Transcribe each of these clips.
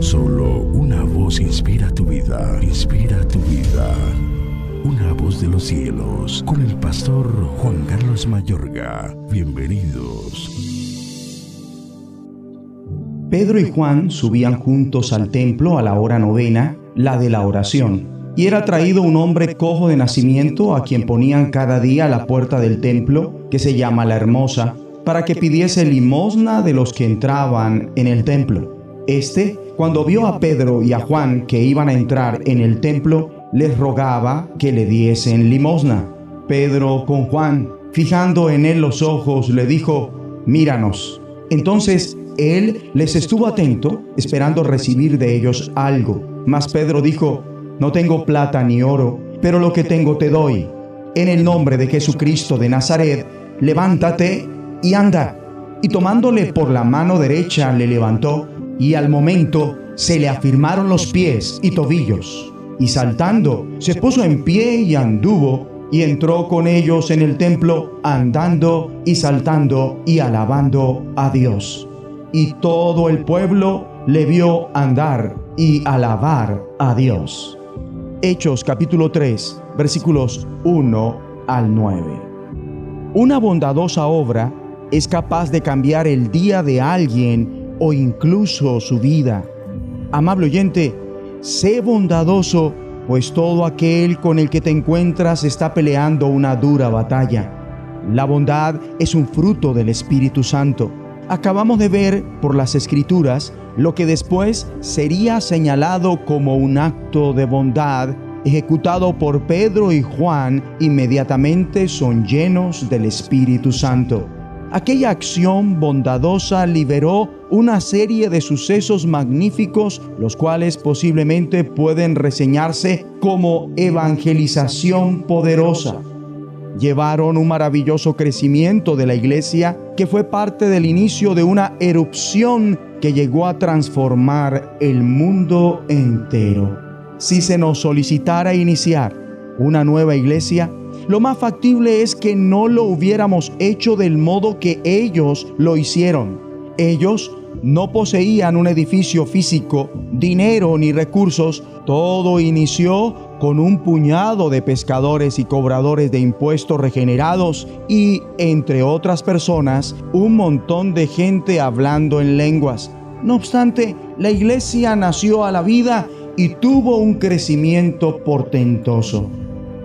Solo una voz inspira tu vida, inspira tu vida. Una voz de los cielos, con el pastor Juan Carlos Mayorga. Bienvenidos. Pedro y Juan subían juntos al templo a la hora novena, la de la oración, y era traído un hombre cojo de nacimiento a quien ponían cada día a la puerta del templo, que se llama la Hermosa, para que pidiese limosna de los que entraban en el templo. Este, cuando vio a Pedro y a Juan que iban a entrar en el templo, les rogaba que le diesen limosna. Pedro con Juan, fijando en él los ojos, le dijo, míranos. Entonces él les estuvo atento, esperando recibir de ellos algo. Mas Pedro dijo, no tengo plata ni oro, pero lo que tengo te doy. En el nombre de Jesucristo de Nazaret, levántate y anda. Y tomándole por la mano derecha le levantó, y al momento se le afirmaron los pies y tobillos. Y saltando, se puso en pie y anduvo, y entró con ellos en el templo, andando y saltando y alabando a Dios. Y todo el pueblo le vio andar y alabar a Dios. Hechos capítulo 3, versículos 1 al 9. Una bondadosa obra es capaz de cambiar el día de alguien o incluso su vida. Amable oyente, sé bondadoso, pues todo aquel con el que te encuentras está peleando una dura batalla. La bondad es un fruto del Espíritu Santo. Acabamos de ver por las escrituras lo que después sería señalado como un acto de bondad ejecutado por Pedro y Juan inmediatamente son llenos del Espíritu Santo. Aquella acción bondadosa liberó una serie de sucesos magníficos, los cuales posiblemente pueden reseñarse como evangelización poderosa. Llevaron un maravilloso crecimiento de la iglesia que fue parte del inicio de una erupción que llegó a transformar el mundo entero. Si se nos solicitara iniciar una nueva iglesia, lo más factible es que no lo hubiéramos hecho del modo que ellos lo hicieron. Ellos no poseían un edificio físico, dinero ni recursos. Todo inició con un puñado de pescadores y cobradores de impuestos regenerados y, entre otras personas, un montón de gente hablando en lenguas. No obstante, la iglesia nació a la vida y tuvo un crecimiento portentoso.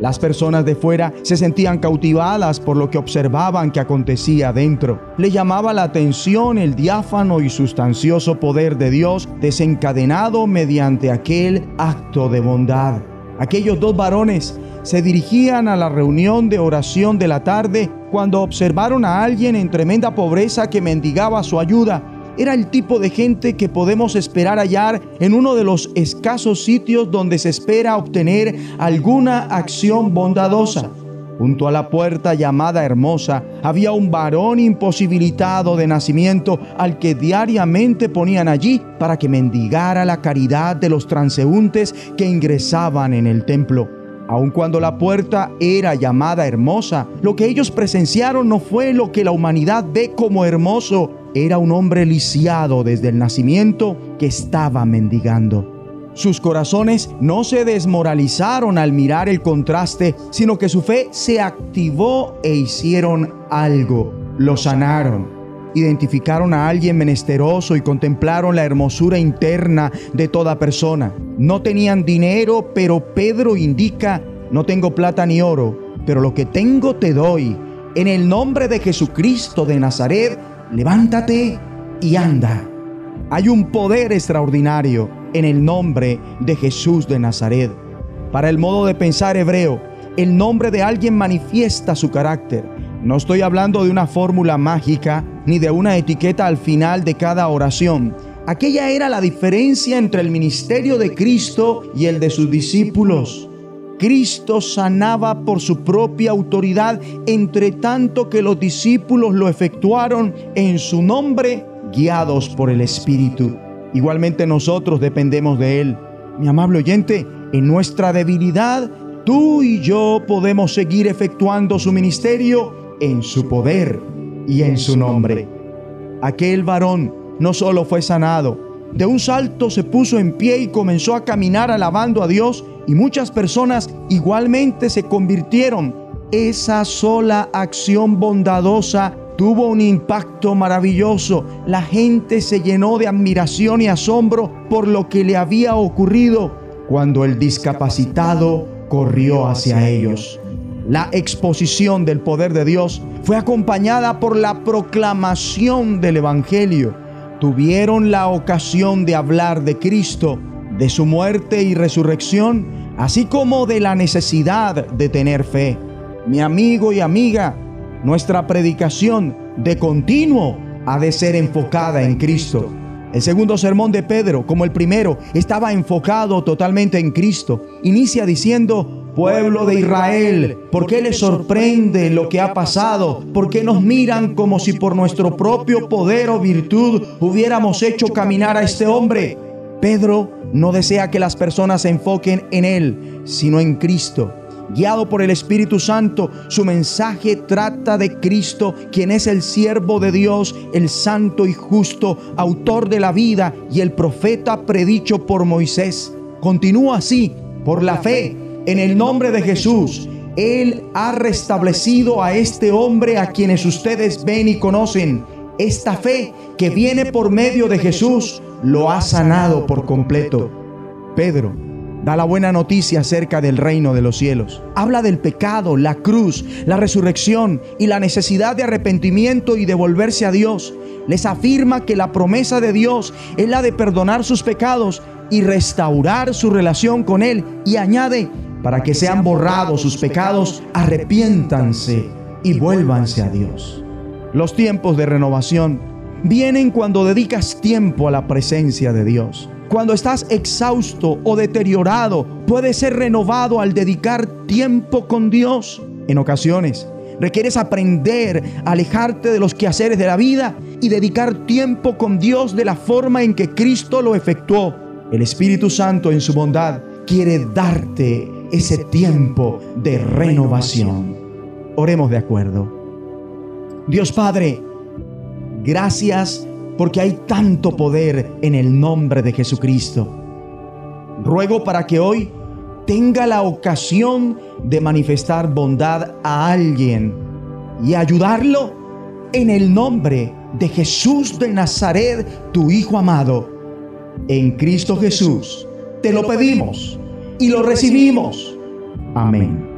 Las personas de fuera se sentían cautivadas por lo que observaban que acontecía dentro. Le llamaba la atención el diáfano y sustancioso poder de Dios desencadenado mediante aquel acto de bondad. Aquellos dos varones se dirigían a la reunión de oración de la tarde cuando observaron a alguien en tremenda pobreza que mendigaba su ayuda era el tipo de gente que podemos esperar hallar en uno de los escasos sitios donde se espera obtener alguna acción bondadosa. Junto a la puerta llamada Hermosa había un varón imposibilitado de nacimiento al que diariamente ponían allí para que mendigara la caridad de los transeúntes que ingresaban en el templo. Aun cuando la puerta era llamada hermosa, lo que ellos presenciaron no fue lo que la humanidad ve como hermoso, era un hombre lisiado desde el nacimiento que estaba mendigando. Sus corazones no se desmoralizaron al mirar el contraste, sino que su fe se activó e hicieron algo, lo sanaron. Identificaron a alguien menesteroso y contemplaron la hermosura interna de toda persona. No tenían dinero, pero Pedro indica, no tengo plata ni oro, pero lo que tengo te doy. En el nombre de Jesucristo de Nazaret, levántate y anda. Hay un poder extraordinario en el nombre de Jesús de Nazaret. Para el modo de pensar hebreo, el nombre de alguien manifiesta su carácter. No estoy hablando de una fórmula mágica ni de una etiqueta al final de cada oración. Aquella era la diferencia entre el ministerio de Cristo y el de sus discípulos. Cristo sanaba por su propia autoridad, entre tanto que los discípulos lo efectuaron en su nombre, guiados por el Espíritu. Igualmente nosotros dependemos de Él. Mi amable oyente, en nuestra debilidad, tú y yo podemos seguir efectuando su ministerio en su poder y en su nombre. Aquel varón no solo fue sanado, de un salto se puso en pie y comenzó a caminar alabando a Dios y muchas personas igualmente se convirtieron. Esa sola acción bondadosa tuvo un impacto maravilloso. La gente se llenó de admiración y asombro por lo que le había ocurrido cuando el discapacitado corrió hacia ellos. La exposición del poder de Dios fue acompañada por la proclamación del Evangelio. Tuvieron la ocasión de hablar de Cristo, de su muerte y resurrección, así como de la necesidad de tener fe. Mi amigo y amiga, nuestra predicación de continuo ha de ser enfocada en Cristo. El segundo sermón de Pedro, como el primero, estaba enfocado totalmente en Cristo. Inicia diciendo, Pueblo de Israel, ¿por qué les sorprende lo que ha pasado? ¿Por qué nos miran como si por nuestro propio poder o virtud hubiéramos hecho caminar a este hombre? Pedro no desea que las personas se enfoquen en él, sino en Cristo. Guiado por el Espíritu Santo, su mensaje trata de Cristo, quien es el siervo de Dios, el santo y justo, autor de la vida y el profeta predicho por Moisés. Continúa así, por la fe en el nombre de Jesús. Él ha restablecido a este hombre a quienes ustedes ven y conocen. Esta fe que viene por medio de Jesús lo ha sanado por completo. Pedro da la buena noticia acerca del reino de los cielos. Habla del pecado, la cruz, la resurrección y la necesidad de arrepentimiento y de volverse a Dios. Les afirma que la promesa de Dios es la de perdonar sus pecados y restaurar su relación con Él. Y añade, para que sean borrados sus pecados, arrepiéntanse y vuélvanse a Dios. Los tiempos de renovación vienen cuando dedicas tiempo a la presencia de Dios. Cuando estás exhausto o deteriorado, puedes ser renovado al dedicar tiempo con Dios. En ocasiones, requieres aprender a alejarte de los quehaceres de la vida y dedicar tiempo con Dios de la forma en que Cristo lo efectuó. El Espíritu Santo en su bondad quiere darte ese tiempo de renovación. Oremos de acuerdo. Dios Padre, gracias porque hay tanto poder en el nombre de Jesucristo. Ruego para que hoy tenga la ocasión de manifestar bondad a alguien y ayudarlo en el nombre de Jesús de Nazaret, tu Hijo amado. En Cristo Jesús te lo pedimos y lo recibimos. Amén.